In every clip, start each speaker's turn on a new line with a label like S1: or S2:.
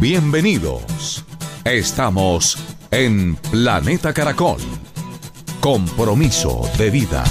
S1: Bienvenidos. Estamos en Planeta Caracol. Compromiso de vida.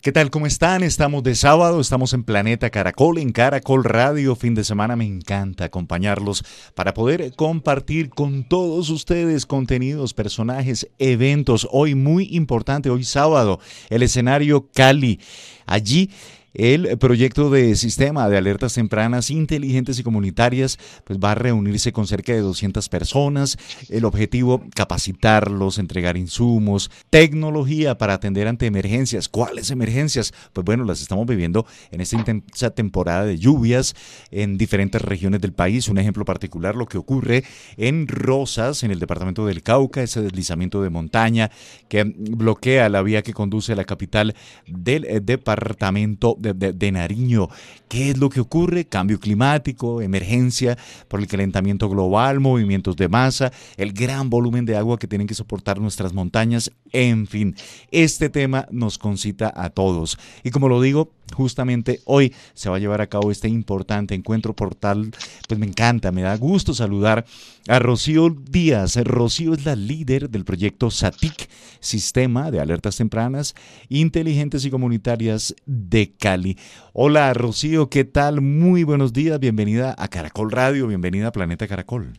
S2: ¿Qué tal? ¿Cómo están? Estamos de sábado, estamos en Planeta Caracol, en Caracol Radio. Fin de semana me encanta acompañarlos para poder compartir con todos ustedes contenidos, personajes, eventos. Hoy muy importante, hoy sábado, el escenario Cali. Allí el proyecto de sistema de alertas tempranas inteligentes y comunitarias pues va a reunirse con cerca de 200 personas. El objetivo, capacitarlos, entregar insumos, tecnología para atender ante emergencias. ¿Cuáles emergencias? Pues bueno, las estamos viviendo en esta intensa temporada de lluvias en diferentes regiones del país. Un ejemplo particular, lo que ocurre en Rosas, en el departamento del Cauca, ese deslizamiento de montaña que bloquea la vía que conduce a la capital del eh, departamento de, Nariño. ¿Qué es lo que ocurre? Cambio climático, emergencia por el calentamiento global, movimientos de masa, el gran volumen de agua que tienen que soportar nuestras montañas, en fin, este tema nos concita a todos. Y como lo digo, justamente hoy se va a llevar a cabo este importante encuentro portal. Pues me encanta, me da gusto saludar a Rocío Díaz. Rocío es la líder del proyecto SATIC, Sistema de Alertas Tempranas, Inteligentes y Comunitarias de Cali. Hola Rocío, ¿qué tal? Muy buenos días, bienvenida a Caracol Radio, bienvenida a Planeta Caracol.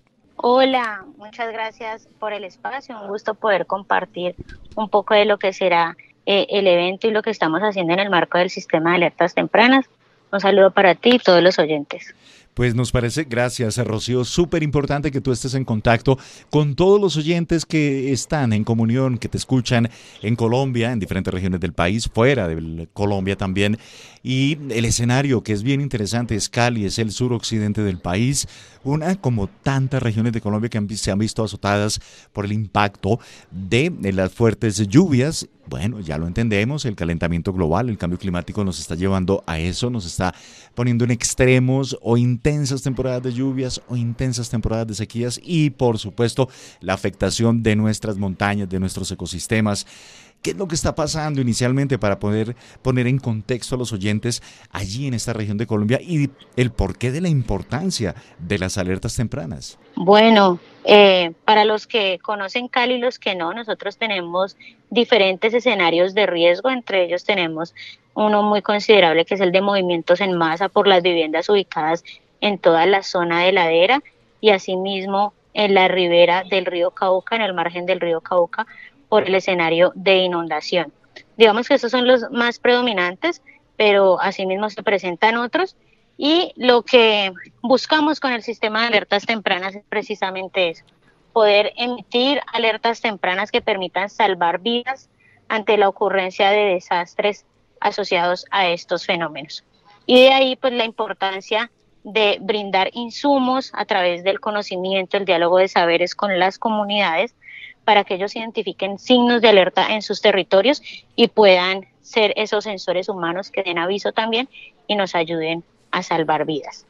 S3: Hola, muchas gracias por el espacio, un gusto poder compartir un poco de lo que será eh, el evento y lo que estamos haciendo en el marco del sistema de alertas tempranas. Un saludo para ti y todos los oyentes.
S2: Pues nos parece, gracias Rocío, súper importante que tú estés en contacto con todos los oyentes que están en comunión, que te escuchan en Colombia, en diferentes regiones del país, fuera de Colombia también. Y el escenario que es bien interesante es Cali, es el suroccidente del país, una como tantas regiones de Colombia que se han visto azotadas por el impacto de las fuertes lluvias bueno, ya lo entendemos, el calentamiento global, el cambio climático nos está llevando a eso, nos está poniendo en extremos o intensas temporadas de lluvias o intensas temporadas de sequías y por supuesto la afectación de nuestras montañas, de nuestros ecosistemas. ¿Qué es lo que está pasando inicialmente para poder poner en contexto a los oyentes allí en esta región de Colombia y el porqué de la importancia de las alertas tempranas?
S3: Bueno, eh, para los que conocen Cali y los que no, nosotros tenemos diferentes escenarios de riesgo, entre ellos tenemos uno muy considerable que es el de movimientos en masa por las viviendas ubicadas en toda la zona de ladera y asimismo en la ribera del río Cauca, en el margen del río Cauca, por el escenario de inundación. Digamos que estos son los más predominantes, pero asimismo se presentan otros. Y lo que buscamos con el sistema de alertas tempranas es precisamente eso, poder emitir alertas tempranas que permitan salvar vidas ante la ocurrencia de desastres asociados a estos fenómenos. Y de ahí pues la importancia de brindar insumos a través del conocimiento, el diálogo de saberes con las comunidades para que ellos identifiquen signos de alerta en sus territorios y puedan ser esos sensores humanos que den aviso también y nos ayuden a salvar vidas.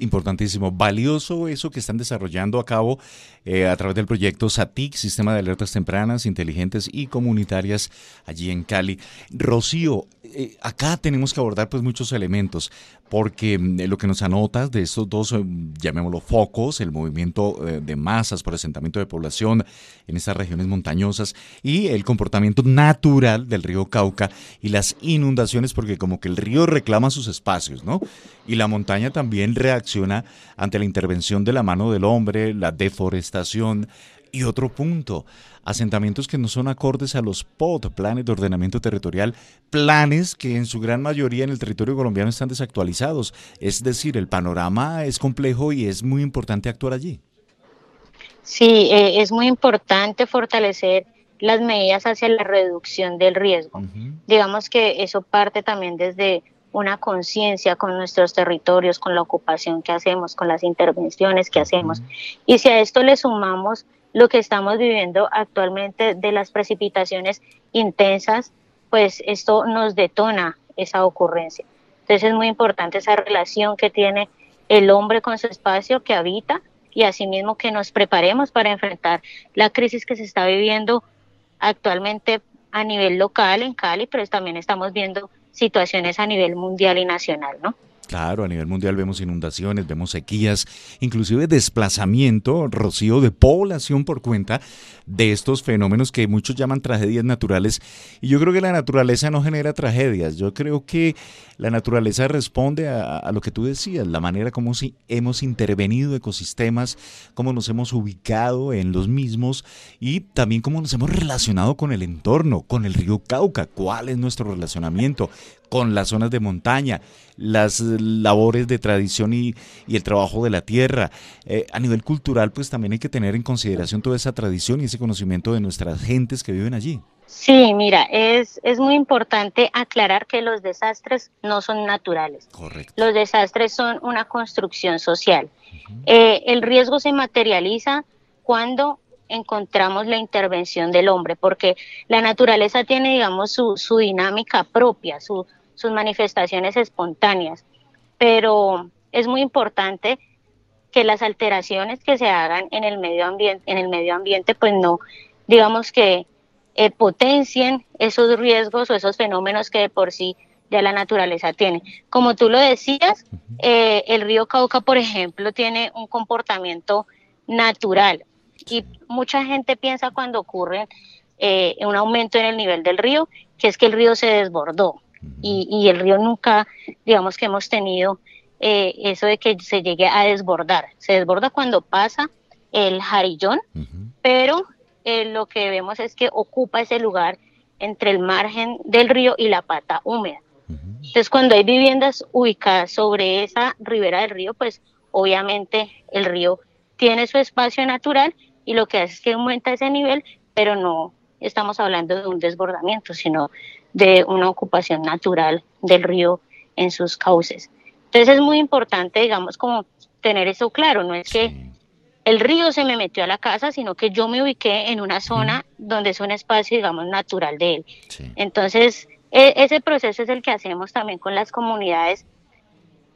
S2: Importantísimo, valioso eso que están desarrollando a cabo eh, a través del proyecto SATIC, Sistema de Alertas Tempranas, Inteligentes y Comunitarias, allí en Cali. Rocío, eh, acá tenemos que abordar pues muchos elementos, porque mm, lo que nos anotas de estos dos, eh, llamémoslo focos, el movimiento de masas por asentamiento de población en estas regiones montañosas y el comportamiento natural del río Cauca y las inundaciones, porque como que el río reclama sus espacios, ¿no? Y la montaña también reacciona ante la intervención de la mano del hombre, la deforestación y otro punto, asentamientos que no son acordes a los POT, planes de ordenamiento territorial, planes que en su gran mayoría en el territorio colombiano están desactualizados. Es decir, el panorama es complejo y es muy importante actuar allí.
S3: Sí, eh, es muy importante fortalecer las medidas hacia la reducción del riesgo. Digamos que eso parte también desde una conciencia con nuestros territorios, con la ocupación que hacemos, con las intervenciones que hacemos. Y si a esto le sumamos lo que estamos viviendo actualmente de las precipitaciones intensas, pues esto nos detona esa ocurrencia. Entonces es muy importante esa relación que tiene el hombre con su espacio que habita y asimismo que nos preparemos para enfrentar la crisis que se está viviendo actualmente a nivel local en Cali, pero también estamos viendo situaciones a nivel mundial y nacional, ¿no?
S2: Claro, a nivel mundial vemos inundaciones, vemos sequías, inclusive desplazamiento, rocío de población por cuenta de estos fenómenos que muchos llaman tragedias naturales. Y yo creo que la naturaleza no genera tragedias, yo creo que la naturaleza responde a, lo que tú decías, la manera como si hemos intervenido ecosistemas, cómo nos hemos ubicado en los mismos y también cómo nos hemos relacionado con el entorno, con el río Cauca, cuál es nuestro relacionamiento, con las zonas de montaña, las labores de tradición y, el trabajo de la tierra. Eh, a nivel cultural, pues también hay que tener en consideración toda esa tradición y ese conocimiento de nuestras gentes que viven allí.
S3: Sí, mira, es, es muy importante aclarar que los desastres no son naturales.
S2: Correcto.
S3: Los desastres son una construcción social. Eh, el riesgo se materializa cuando encontramos la intervención del hombre, porque la naturaleza tiene, digamos, su, su dinámica propia, su, sus manifestaciones espontáneas. Pero es muy importante que las alteraciones que se hagan en el medio ambiente, en el medio ambiente, pues no, digamos que eh, potencien esos riesgos o esos fenómenos que de por sí ya la naturaleza tiene. Como tú lo decías, eh, el río Cauca, por ejemplo, tiene un comportamiento natural y mucha gente piensa cuando ocurre eh, un aumento en el nivel del río, que es que el río se desbordó y, el río nunca, digamos que hemos tenido eh, eso de que se llegue a desbordar. Se desborda cuando pasa el jarillón, pero eh, lo que vemos es que ocupa ese lugar entre el margen del río y la pata húmeda. Entonces, cuando hay viviendas ubicadas sobre esa ribera del río, pues obviamente el río tiene su espacio natural y lo que hace es que aumenta ese nivel, pero no estamos hablando de un desbordamiento, sino de una ocupación natural del río en sus cauces. Entonces es muy importante, digamos, como tener eso claro, no es que el río se me metió a la casa, sino que yo me ubiqué en una zona donde es un espacio, digamos, natural de él. Entonces, e, ese proceso es el que hacemos también con las comunidades,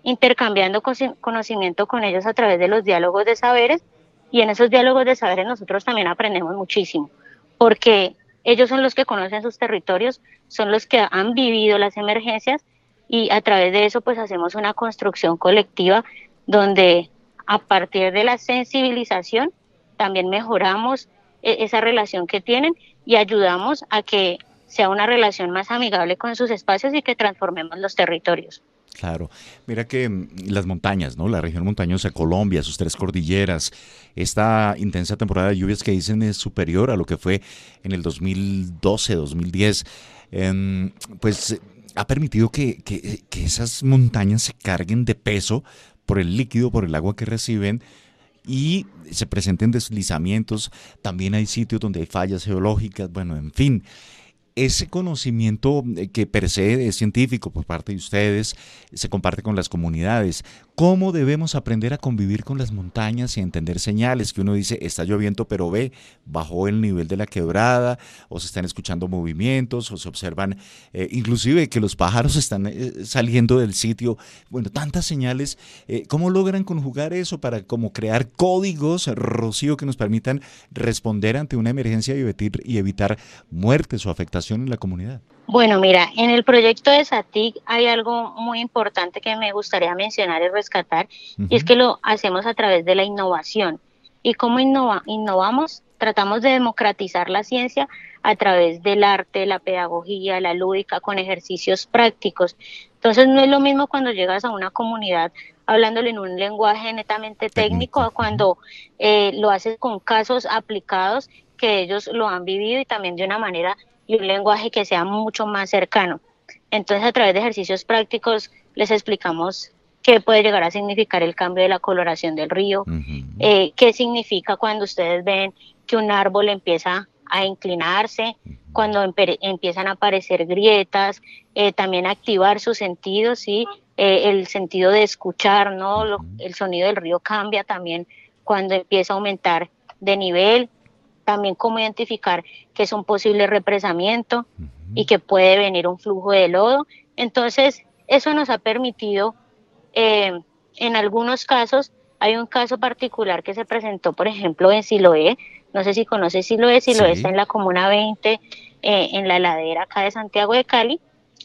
S3: intercambiando conocimiento con ellos a través de los diálogos de saberes, y en esos diálogos de saberes nosotros también aprendemos muchísimo, porque ellos son los que conocen sus territorios, son los que han vivido las emergencias y a través de eso pues hacemos una construcción colectiva donde a partir de la sensibilización también mejoramos e-, esa relación que tienen y ayudamos a que sea una relación más amigable con sus espacios y que transformemos los territorios.
S2: Claro, mira que mm, las montañas, ¿no? La región montañosa, Colombia, sus tres cordilleras, esta intensa temporada de lluvias que dicen es superior a lo que fue en el 2012, 2010, em, pues ha permitido que, que, que esas montañas se carguen de peso por el líquido, por el agua que reciben y se presenten deslizamientos. También hay sitios donde hay fallas geológicas, bueno, en fin ese conocimiento eh, que per se es científico por parte de ustedes se comparte con las comunidades. ¿Cómo debemos aprender a convivir con las montañas y entender señales que uno dice está lloviendo pero ve, bajó el nivel de la quebrada o se están escuchando movimientos o se observan eh, inclusive que los pájaros están eh, saliendo del sitio? Bueno, tantas señales. ¿Cómo logran conjugar eso para como crear códigos, Rocío, que nos permitan responder ante una emergencia y evitar, y evitar muertes o afectaciones? en la comunidad?
S3: Bueno, mira, en el proyecto de SATIC hay algo muy importante que me gustaría mencionar y rescatar, y es que lo hacemos a través de la innovación. ¿Y cómo innova? innovamos? Tratamos de democratizar la ciencia a través del arte, la pedagogía, la lúdica, con ejercicios prácticos. Entonces no es lo mismo cuando llegas a una comunidad hablándole en un lenguaje netamente técnico, a cuando eh, lo haces con casos aplicados que ellos lo han vivido y también de una manera y un lenguaje que sea mucho más cercano. Entonces, a través de ejercicios prácticos les explicamos qué puede llegar a significar el cambio de la coloración del río, eh, qué significa cuando ustedes ven que un árbol empieza a inclinarse, cuando empiezan a aparecer grietas, eh, también activar sus sentidos, ¿sí? Eh, el sentido de escuchar, ¿no? el sonido del río cambia también cuando empieza a aumentar de nivel, también cómo identificar que es un posible represamiento y que puede venir un flujo de lodo. Entonces, eso nos ha permitido, eh, en algunos casos, hay un caso particular que se presentó, por ejemplo, en Siloé, no sé si conoces Siloé, Siloé está en la Comuna 20, eh, en la ladera acá de Santiago de Cali,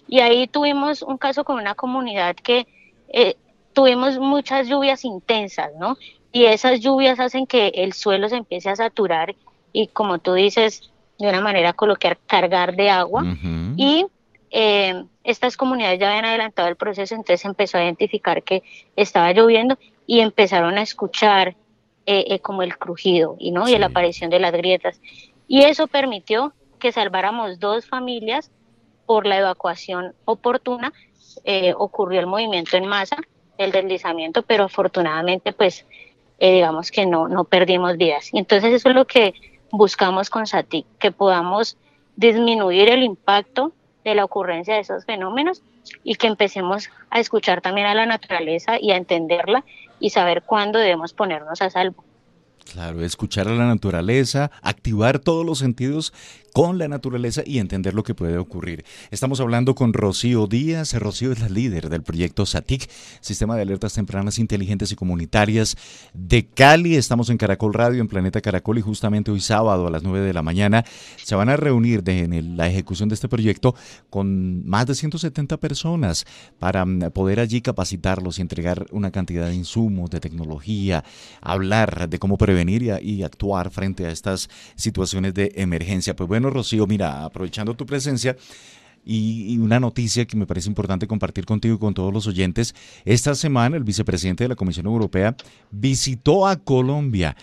S3: y ahí tuvimos un caso con una comunidad que eh, tuvimos muchas lluvias intensas, ¿no? Y esas lluvias hacen que el suelo se empiece a saturar y como tú dices, de una manera coloquial, cargar de agua. Y eh, estas comunidades ya habían adelantado el proceso, entonces empezó a identificar que estaba lloviendo y empezaron a escuchar eh, eh, como el crujido y no y la aparición de las grietas. Y eso permitió que salváramos dos familias por la evacuación oportuna. Ocurrió el movimiento en masa el deslizamiento pero afortunadamente pues digamos que no no perdimos vidas. Y entonces eso es lo que buscamos con SATIC que podamos disminuir el impacto de la ocurrencia de esos fenómenos y que empecemos a escuchar también a la naturaleza y a entenderla y saber cuándo debemos ponernos a salvo.
S2: Claro, escuchar a la naturaleza, activar todos los sentidos con la naturaleza y entender lo que puede ocurrir. Estamos hablando con Rocío Díaz. Rocío es la líder del proyecto SATIC, Sistema de Alertas Tempranas Inteligentes y Comunitarias de Cali. Estamos en Caracol Radio, en Planeta Caracol, y justamente hoy sábado a las 9 de la mañana se van a reunir en la ejecución de este proyecto con más de 170 personas para mm, poder allí capacitarlos y entregar una cantidad de insumos, de tecnología, hablar de cómo prevenir y, y actuar frente a estas situaciones de emergencia. Pues bueno, Rocío, mira, aprovechando tu presencia, y, una noticia que me parece importante compartir contigo y con todos los oyentes. Esta semana el vicepresidente de la Comisión Europea visitó a Colombia.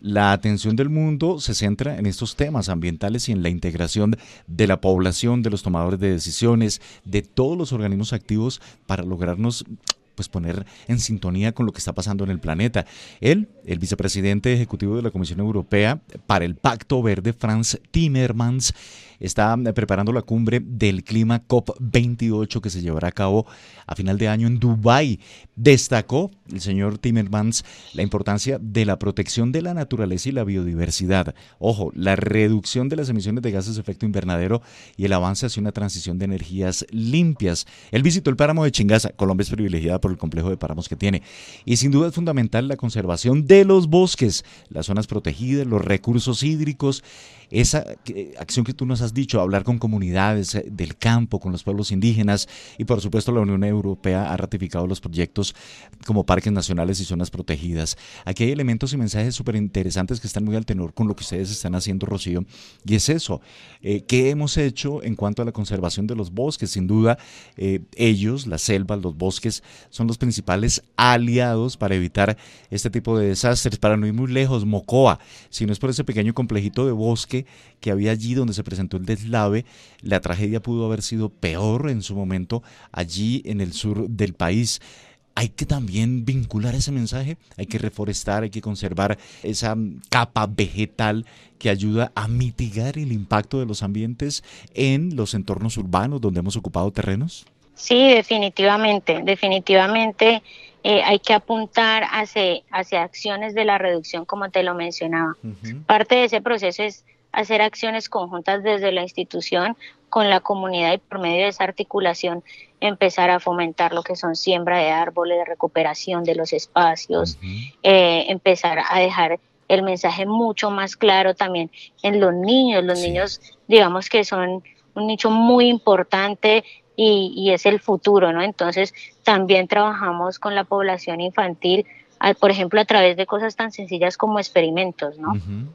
S2: La atención del mundo se centra en estos temas ambientales y en la integración de la población, de los tomadores de decisiones, de todos los organismos activos para lograrnos pues poner en sintonía con lo que está pasando en el planeta. Él, el vicepresidente ejecutivo de la Comisión Europea para el Pacto Verde, Franz Timmermans, está eh, preparando la cumbre del clima COP28 que se llevará a cabo a final de año en Dubái. Destacó el señor Timmermans la importancia de la protección de la naturaleza y la biodiversidad. Ojo, la reducción de las emisiones de gases de efecto invernadero y el avance hacia una transición de energías limpias. Él visitó el páramo de Chingaza. Colombia es privilegiada por el complejo de páramos que tiene. Y sin duda es fundamental la conservación de los bosques, las zonas protegidas, los recursos hídricos esa acción que tú nos has dicho, hablar con comunidades eh, del campo, con los pueblos indígenas y por supuesto la Unión Europea ha ratificado los proyectos como parques nacionales y zonas protegidas. Aquí hay elementos y mensajes súper interesantes que están muy al tenor con lo que ustedes están haciendo, Rocío, y es eso, eh, ¿qué hemos hecho en cuanto a la conservación de los bosques? Sin duda, eh, ellos, las selvas, los bosques, son los principales aliados para evitar este tipo de desastres, para no ir muy lejos, Mocoa, si no es por ese pequeño complejito de bosque, que había allí donde se presentó el deslave, la tragedia pudo haber sido peor en su momento allí en el sur del país hay que también vincular ese mensaje, hay que reforestar, hay que conservar esa capa vegetal que ayuda a mitigar el impacto de los ambientes en los entornos urbanos donde hemos ocupado terrenos.
S3: Sí, definitivamente, definitivamente eh, hay que apuntar hacia, hacia acciones de la reducción, como te lo mencionaba. Parte de ese proceso es hacer acciones conjuntas desde la institución con la comunidad y por medio de esa articulación empezar a fomentar lo que son siembra de árboles, de recuperación de los espacios, eh, empezar a dejar el mensaje mucho más claro también en los niños. Los niños, digamos que son un nicho muy importante y, y, es el futuro, ¿no? Entonces, también trabajamos con la población infantil por ejemplo, a través de cosas tan sencillas como experimentos, ¿no?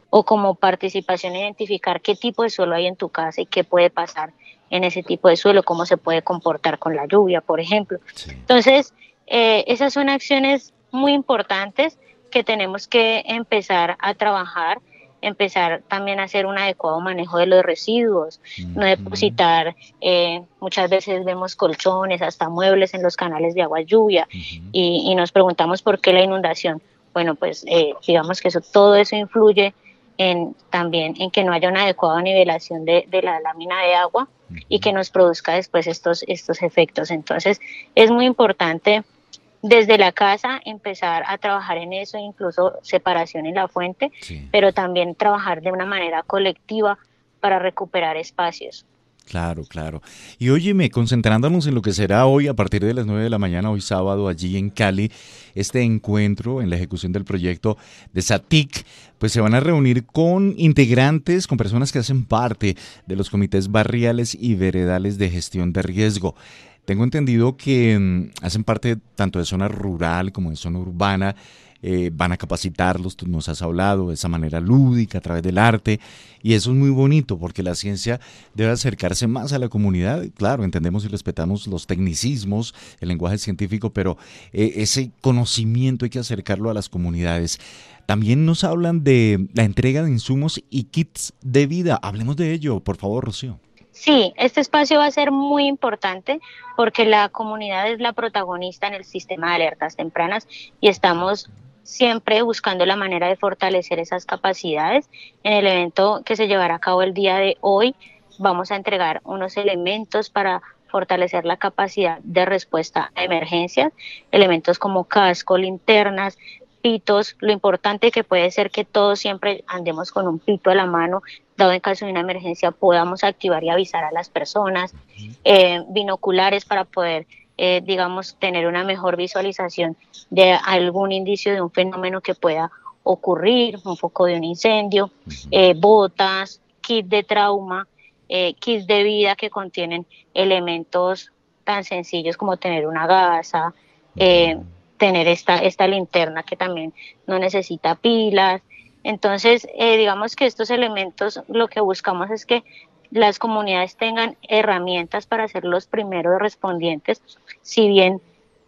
S3: O como participación, identificar qué tipo de suelo hay en tu casa y qué puede pasar en ese tipo de suelo, cómo se puede comportar con la lluvia, por ejemplo. Entonces, eh, esas son acciones muy importantes que tenemos que empezar a trabajar empezar también a hacer un adecuado manejo de los residuos, no depositar, eh, muchas veces vemos colchones, hasta muebles en los canales de agua lluvia y, nos preguntamos por qué la inundación. Bueno, pues eh, digamos que eso, todo eso influye en, también en que no haya una adecuada nivelación de, de la lámina de agua y que nos produzca después estos, estos efectos. Entonces, es muy importante desde la casa empezar a trabajar en eso, incluso separación en la fuente, pero también trabajar de una manera colectiva para recuperar espacios.
S2: Claro, claro. Y óyeme, concentrándonos en lo que será hoy a partir de las 9 de la mañana, hoy sábado, allí en Cali, este encuentro en la ejecución del proyecto de SATIC, pues se van a reunir con integrantes, con personas que hacen parte de los comités barriales y veredales de gestión de riesgo. Tengo entendido que mm, hacen parte tanto de zona rural como de zona urbana. Eh, van a capacitarlos, tú nos has hablado, de esa manera lúdica, a través del arte, y eso es muy bonito porque la ciencia debe acercarse más a la comunidad. Claro, entendemos y respetamos los tecnicismos, el lenguaje científico, pero eh, ese conocimiento hay que acercarlo a las comunidades. También nos hablan de la entrega de insumos y kits de vida. Hablemos de ello, por favor, Rocío.
S3: Sí, este espacio va a ser muy importante porque la comunidad es la protagonista en el sistema de alertas tempranas y estamos siempre buscando la manera de fortalecer esas capacidades. En el evento que se llevará a cabo el día de hoy, vamos a entregar unos elementos para fortalecer la capacidad de respuesta a emergencias, elementos como casco, linternas, pitos, lo importante que puede ser que todos siempre andemos con un pito a la mano, dado en caso de una emergencia podamos activar y avisar a las personas, eh, binoculares para poder, eh, digamos, tener una mejor visualización de algún indicio de un fenómeno que pueda ocurrir, un foco de un incendio, eh, botas, kit de trauma, kits de vida que contienen elementos tan sencillos como tener una gasa, tener esta, esta linterna que también no necesita pilas. Entonces, eh, digamos que estos elementos lo que buscamos es que las comunidades tengan herramientas para ser los primeros respondientes, si bien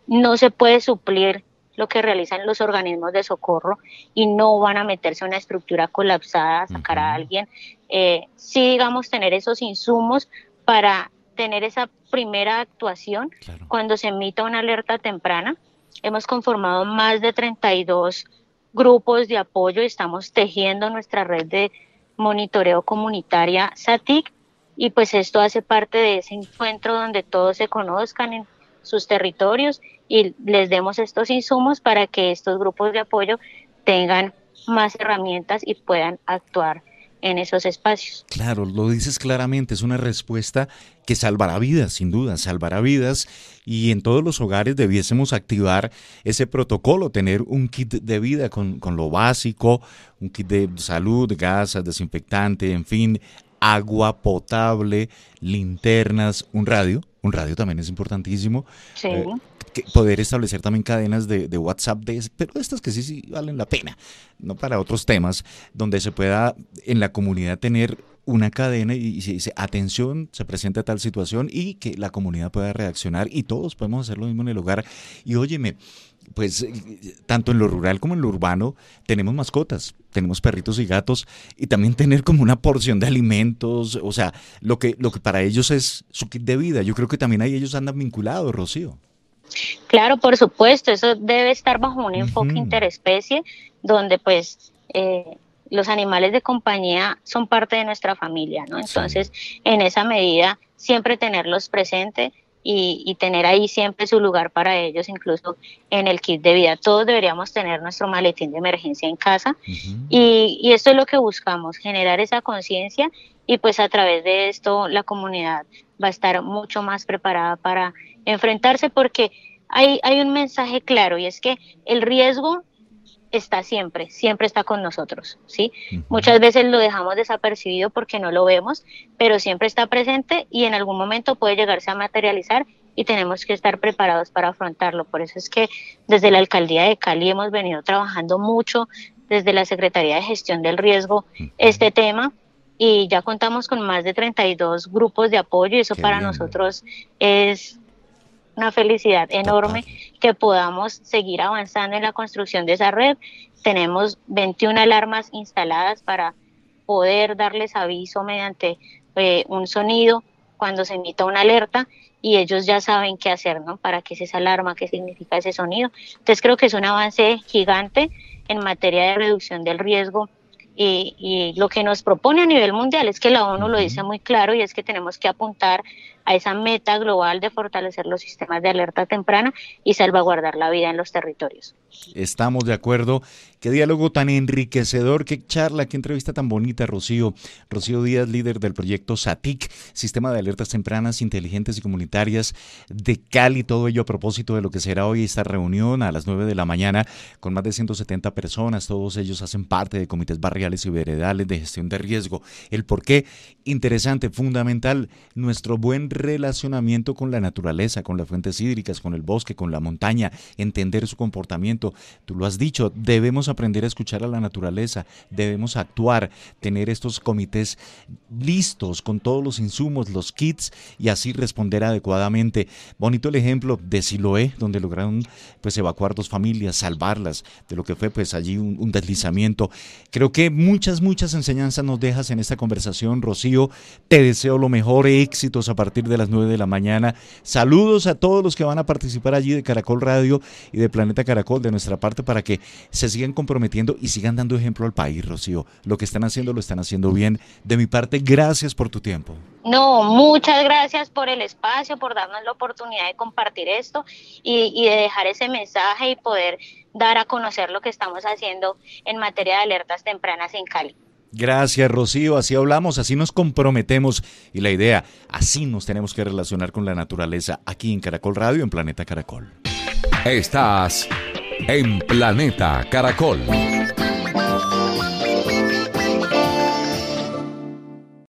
S3: no se puede suplir lo que realizan los organismos de socorro y no van a meterse en una estructura colapsada a sacar a alguien, eh, sí digamos tener esos insumos para tener esa primera actuación cuando se emita una alerta temprana Hemos conformado más de 32 grupos de apoyo y estamos tejiendo nuestra red de monitoreo comunitaria SATIC y pues esto hace parte de ese encuentro donde todos se conozcan en sus territorios y les demos estos insumos para que estos grupos de apoyo tengan más herramientas y puedan actuar en esos espacios.
S2: Claro, lo dices claramente, es una respuesta que salvará vidas, sin duda, salvará vidas y en todos los hogares debiésemos activar ese protocolo, tener un kit de vida con, con lo básico, un kit de salud, gasas, desinfectante, en fin, agua potable, linternas, un radio, un radio también es importantísimo. Sí. Eh, poder establecer también cadenas de, WhatsApp, de, pero estas que sí, sí valen la pena, no para otros temas, donde se pueda en la comunidad tener una cadena y, se dice, atención, se presenta tal situación y que la comunidad pueda reaccionar y todos podemos hacer lo mismo en el hogar. Y óyeme, pues tanto en lo rural como en lo urbano tenemos mascotas, tenemos perritos y gatos y también tener como una porción de alimentos, o sea, lo que, lo que para ellos es su kit de vida. Yo creo que también ahí ellos andan vinculados, Rocío.
S3: Claro, por supuesto, eso debe estar bajo un enfoque interespecie donde pues eh, los animales de compañía son parte de nuestra familia, ¿no? Entonces, en esa medida, siempre tenerlos presentes y, tener ahí siempre su lugar para ellos, incluso en el kit de vida. Todos deberíamos tener nuestro maletín de emergencia en casa y, y esto es lo que buscamos, generar esa conciencia y pues a través de esto la comunidad va a estar mucho más preparada para enfrentarse porque hay, hay un mensaje claro y es que el riesgo está siempre, siempre está con nosotros, ¿sí? Muchas veces lo dejamos desapercibido porque no lo vemos, pero siempre está presente y en algún momento puede llegarse a materializar y tenemos que estar preparados para afrontarlo. Por eso es que desde la alcaldía de Cali hemos venido trabajando mucho desde la Secretaría de Gestión del Riesgo este tema y ya contamos con más de 32 grupos de apoyo y eso para nosotros es una felicidad enorme que podamos seguir avanzando en la construcción de esa red. Tenemos 21 alarmas instaladas para poder darles aviso mediante eh, un sonido cuando se emita una alerta y ellos ya saben qué hacer, ¿no? Para qué es esa alarma, qué significa ese sonido. Entonces creo que es un avance gigante en materia de reducción del riesgo y, y, lo que nos propone a nivel mundial es que la ONU lo dice muy claro y es que tenemos que apuntar a esa meta global de fortalecer los sistemas de alerta temprana y salvaguardar la vida en los territorios.
S2: Estamos de acuerdo. Qué diálogo tan enriquecedor, qué charla, qué entrevista tan bonita, Rocío. Rocío Díaz, líder del proyecto SATIC, Sistema de Alertas Tempranas, Inteligentes y Comunitarias de Cali. Todo ello a propósito de lo que será hoy esta reunión a las 9 de la mañana con más de 170 personas. Todos ellos hacen parte de comités barriales y veredales de gestión de riesgo. El por qué, interesante, fundamental, nuestro buen relacionamiento con la naturaleza, con las fuentes hídricas, con el bosque, con la montaña, entender su comportamiento. Tú lo has dicho, debemos aprender a escuchar a la naturaleza, debemos actuar, tener estos comités listos con todos los insumos, los kits y así responder adecuadamente. Bonito el ejemplo de Siloé, donde lograron pues evacuar dos familias, salvarlas de lo que fue pues allí un, un deslizamiento. Creo que muchas, muchas enseñanzas nos dejas en esta conversación, Rocío. Te deseo lo mejor, éxitos a de las 9 de la mañana. Saludos a todos los que van a participar allí de Caracol Radio y de Planeta Caracol de nuestra parte para que se sigan comprometiendo y sigan dando ejemplo al país, Rocío. Lo que están haciendo lo están haciendo bien. De mi parte, gracias por tu tiempo.
S3: No, muchas gracias por el espacio, por darnos la oportunidad de compartir esto y, de dejar ese mensaje y poder dar a conocer lo que estamos haciendo en materia de alertas tempranas en Cali.
S2: Gracias, Rocío. Así hablamos, así nos comprometemos. Y la idea, así nos tenemos que relacionar con la naturaleza aquí en Caracol Radio, en Planeta Caracol.
S1: Estás en Planeta Caracol.